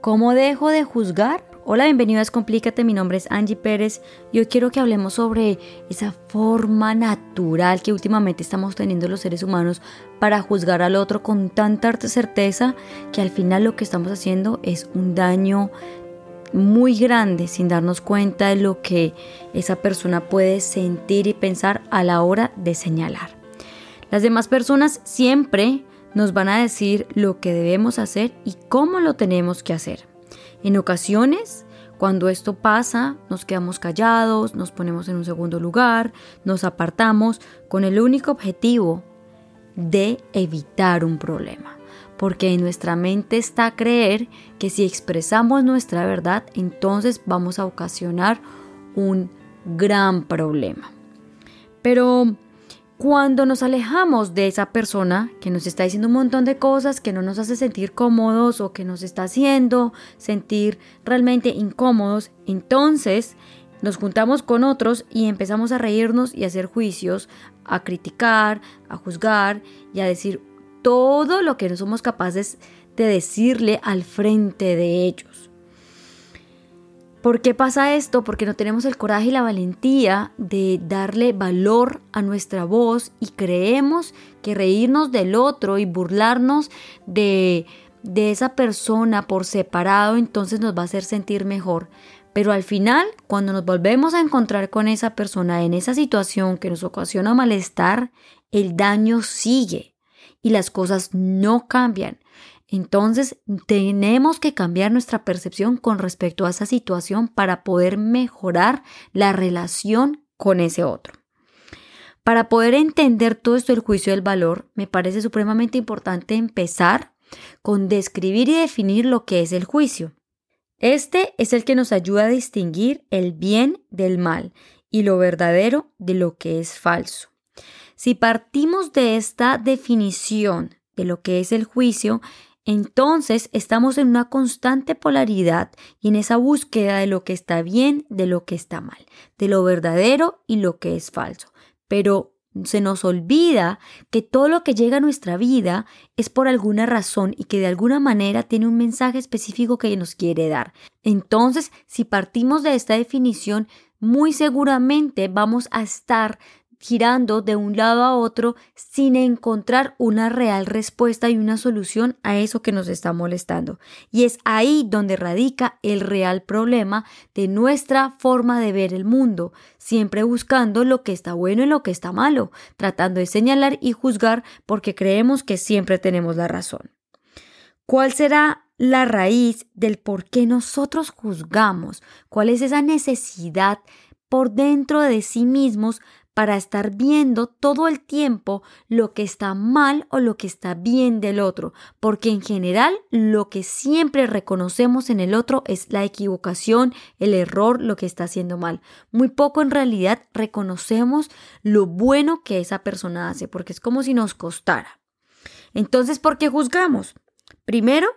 ¿Cómo dejo de juzgar? Hola, bienvenido a Descomplícate, mi nombre es Angie Pérez y hoy quiero que hablemos sobre esa forma natural que últimamente estamos teniendo los seres humanos para juzgar al otro con tanta certeza que al final lo que estamos haciendo es un daño muy grande sin darnos cuenta de lo que esa persona puede sentir y pensar a la hora de señalar. Las demás personas siempre nos van a decir lo que debemos hacer y cómo lo tenemos que hacer. En ocasiones, cuando esto pasa, nos quedamos callados, nos ponemos en un segundo lugar, nos apartamos con el único objetivo de evitar un problema. Porque en nuestra mente está creer que si expresamos nuestra verdad, entonces vamos a ocasionar un gran problema. Pero cuando nos alejamos de esa persona que nos está diciendo un montón de cosas que no nos hace sentir cómodos o que nos está haciendo sentir realmente incómodos, entonces nos juntamos con otros y empezamos a reírnos y a hacer juicios, a criticar, a juzgar y a decir todo lo que no somos capaces de decirle al frente de ellos. ¿Por qué pasa esto? Porque no tenemos el coraje y la valentía de darle valor a nuestra voz y creemos que reírnos del otro y burlarnos de, de esa persona por separado entonces nos va a hacer sentir mejor. Pero al final, cuando nos volvemos a encontrar con esa persona en esa situación que nos ocasiona malestar, el daño sigue y las cosas no cambian. Entonces tenemos que cambiar nuestra percepción con respecto a esa situación para poder mejorar la relación con ese otro. Para poder entender todo esto del juicio del valor, me parece supremamente importante empezar con describir y definir lo que es el juicio. Este es el que nos ayuda a distinguir el bien del mal y lo verdadero de lo que es falso. Si partimos de esta definición de lo que es el juicio, entonces estamos en una constante polaridad y en esa búsqueda de lo que está bien, de lo que está mal, de lo verdadero y lo que es falso. Pero se nos olvida que todo lo que llega a nuestra vida es por alguna razón y que de alguna manera tiene un mensaje específico que nos quiere dar. Entonces, si partimos de esta definición, muy seguramente vamos a estar girando de un lado a otro sin encontrar una real respuesta y una solución a eso que nos está molestando. Y es ahí donde radica el real problema de nuestra forma de ver el mundo, siempre buscando lo que está bueno y lo que está malo, tratando de señalar y juzgar porque creemos que siempre tenemos la razón. ¿Cuál será la raíz del por qué nosotros juzgamos? ¿Cuál es esa necesidad por dentro de sí mismos para estar viendo todo el tiempo lo que está mal o lo que está bien del otro, porque en general lo que siempre reconocemos en el otro es la equivocación, el error, lo que está haciendo mal. Muy poco en realidad reconocemos lo bueno que esa persona hace, porque es como si nos costara. Entonces, ¿por qué juzgamos? Primero,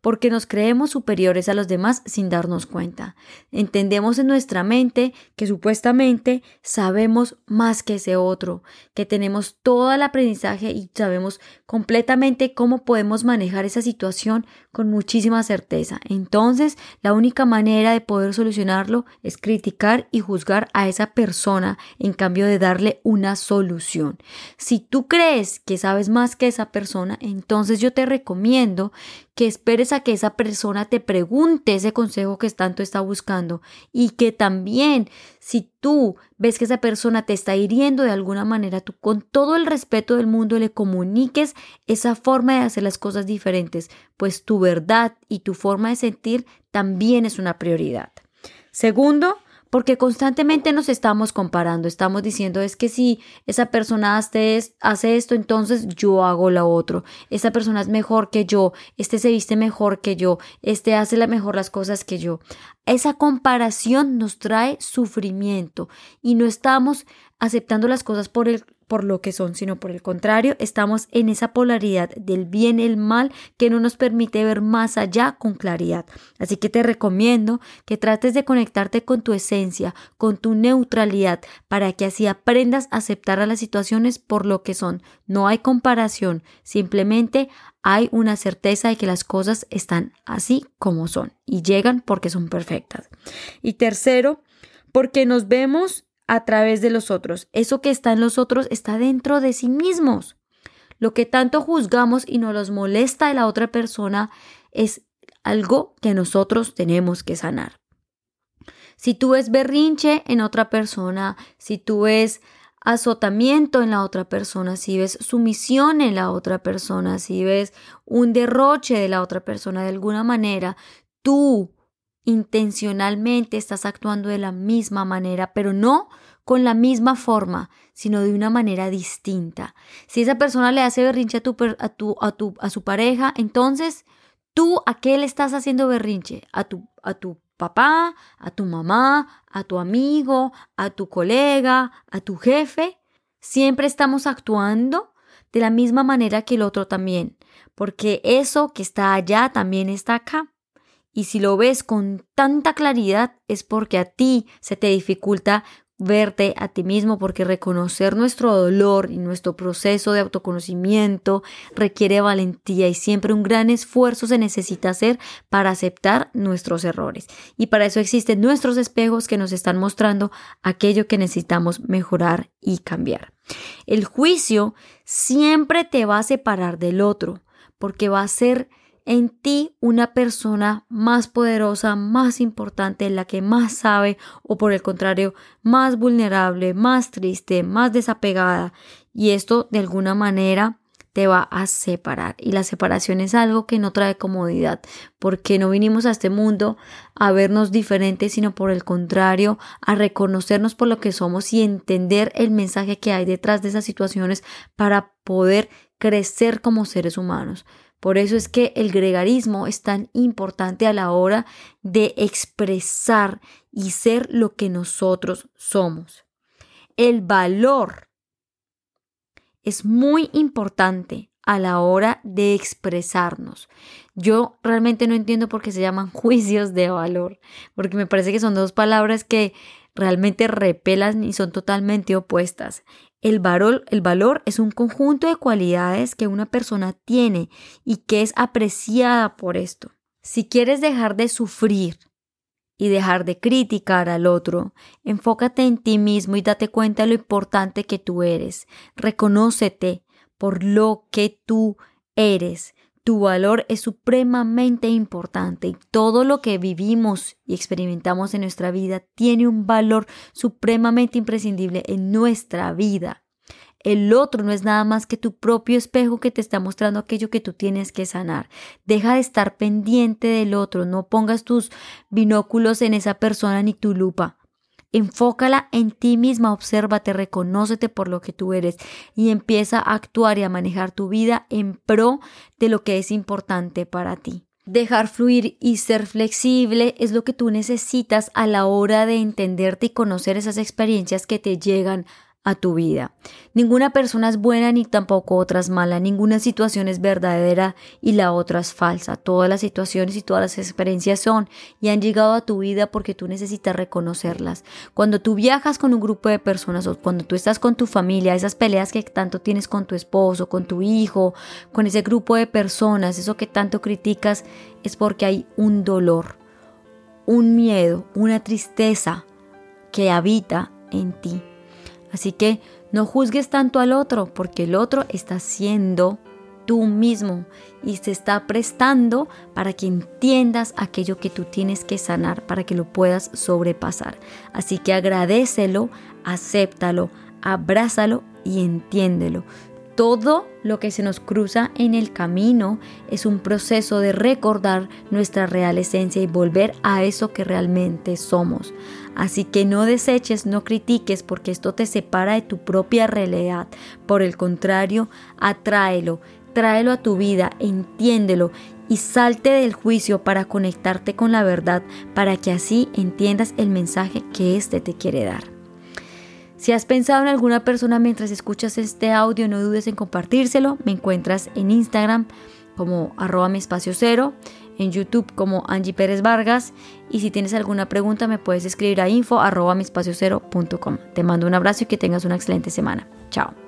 porque nos creemos superiores a los demás sin darnos cuenta. Entendemos en nuestra mente que supuestamente sabemos más que ese otro, que tenemos todo el aprendizaje y sabemos completamente cómo podemos manejar esa situación con muchísima certeza. Entonces, la única manera de poder solucionarlo es criticar y juzgar a esa persona en cambio de darle una solución. Si tú crees que sabes más que esa persona, entonces yo te recomiendo que esperes a que esa persona te pregunte ese consejo que tanto está buscando y que también si tú ves que esa persona te está hiriendo de alguna manera, tú con todo el respeto del mundo le comuniques esa forma de hacer las cosas diferentes, pues tu verdad y tu forma de sentir también es una prioridad. Segundo, porque constantemente nos estamos comparando, estamos diciendo es que si esa persona hace esto, entonces yo hago lo otro, esa persona es mejor que yo, este se viste mejor que yo, este hace la mejor las cosas que yo. Esa comparación nos trae sufrimiento y no estamos aceptando las cosas por el por lo que son, sino por el contrario, estamos en esa polaridad del bien y el mal que no nos permite ver más allá con claridad. Así que te recomiendo que trates de conectarte con tu esencia, con tu neutralidad, para que así aprendas a aceptar a las situaciones por lo que son. No hay comparación, simplemente hay una certeza de que las cosas están así como son y llegan porque son perfectas. Y tercero, porque nos vemos a través de los otros. Eso que está en los otros está dentro de sí mismos. Lo que tanto juzgamos y nos los molesta de la otra persona es algo que nosotros tenemos que sanar. Si tú ves berrinche en otra persona, si tú ves azotamiento en la otra persona, si ves sumisión en la otra persona, si ves un derroche de la otra persona de alguna manera, tú intencionalmente estás actuando de la misma manera, pero no con la misma forma, sino de una manera distinta. Si esa persona le hace berrinche a tu, a tu, a tu, a su pareja, entonces tú a qué le estás haciendo berrinche? A tu, a tu papá, a tu mamá, a tu amigo, a tu colega, a tu jefe. Siempre estamos actuando de la misma manera que el otro también, porque eso que está allá también está acá. Y si lo ves con tanta claridad es porque a ti se te dificulta verte a ti mismo porque reconocer nuestro dolor y nuestro proceso de autoconocimiento requiere valentía y siempre un gran esfuerzo se necesita hacer para aceptar nuestros errores. Y para eso existen nuestros espejos que nos están mostrando aquello que necesitamos mejorar y cambiar. El juicio siempre te va a separar del otro porque va a ser en ti una persona más poderosa, más importante, la que más sabe o por el contrario, más vulnerable, más triste, más desapegada. Y esto de alguna manera te va a separar. Y la separación es algo que no trae comodidad, porque no vinimos a este mundo a vernos diferentes, sino por el contrario, a reconocernos por lo que somos y entender el mensaje que hay detrás de esas situaciones para poder crecer como seres humanos. Por eso es que el gregarismo es tan importante a la hora de expresar y ser lo que nosotros somos. El valor es muy importante a la hora de expresarnos. Yo realmente no entiendo por qué se llaman juicios de valor, porque me parece que son dos palabras que realmente repelan y son totalmente opuestas. El valor, el valor es un conjunto de cualidades que una persona tiene y que es apreciada por esto. Si quieres dejar de sufrir y dejar de criticar al otro, enfócate en ti mismo y date cuenta de lo importante que tú eres. Reconócete por lo que tú eres. Tu valor es supremamente importante y todo lo que vivimos y experimentamos en nuestra vida tiene un valor supremamente imprescindible en nuestra vida. El otro no es nada más que tu propio espejo que te está mostrando aquello que tú tienes que sanar. Deja de estar pendiente del otro, no pongas tus binóculos en esa persona ni tu lupa. Enfócala en ti misma, obsérvate, reconócete por lo que tú eres y empieza a actuar y a manejar tu vida en pro de lo que es importante para ti. Dejar fluir y ser flexible es lo que tú necesitas a la hora de entenderte y conocer esas experiencias que te llegan a tu vida. Ninguna persona es buena ni tampoco otra es mala, ninguna situación es verdadera y la otra es falsa. Todas las situaciones y todas las experiencias son y han llegado a tu vida porque tú necesitas reconocerlas. Cuando tú viajas con un grupo de personas o cuando tú estás con tu familia, esas peleas que tanto tienes con tu esposo, con tu hijo, con ese grupo de personas, eso que tanto criticas, es porque hay un dolor, un miedo, una tristeza que habita en ti. Así que no juzgues tanto al otro, porque el otro está siendo tú mismo y se está prestando para que entiendas aquello que tú tienes que sanar, para que lo puedas sobrepasar. Así que agradecelo, acéptalo, abrázalo y entiéndelo. Todo lo que se nos cruza en el camino es un proceso de recordar nuestra real esencia y volver a eso que realmente somos. Así que no deseches, no critiques porque esto te separa de tu propia realidad. Por el contrario, atráelo, tráelo a tu vida, entiéndelo y salte del juicio para conectarte con la verdad, para que así entiendas el mensaje que éste te quiere dar. Si has pensado en alguna persona mientras escuchas este audio, no dudes en compartírselo. Me encuentras en Instagram como arroba mi espacio cero, en YouTube como Angie Pérez Vargas y si tienes alguna pregunta me puedes escribir a info arroba mi espacio cero Te mando un abrazo y que tengas una excelente semana. Chao.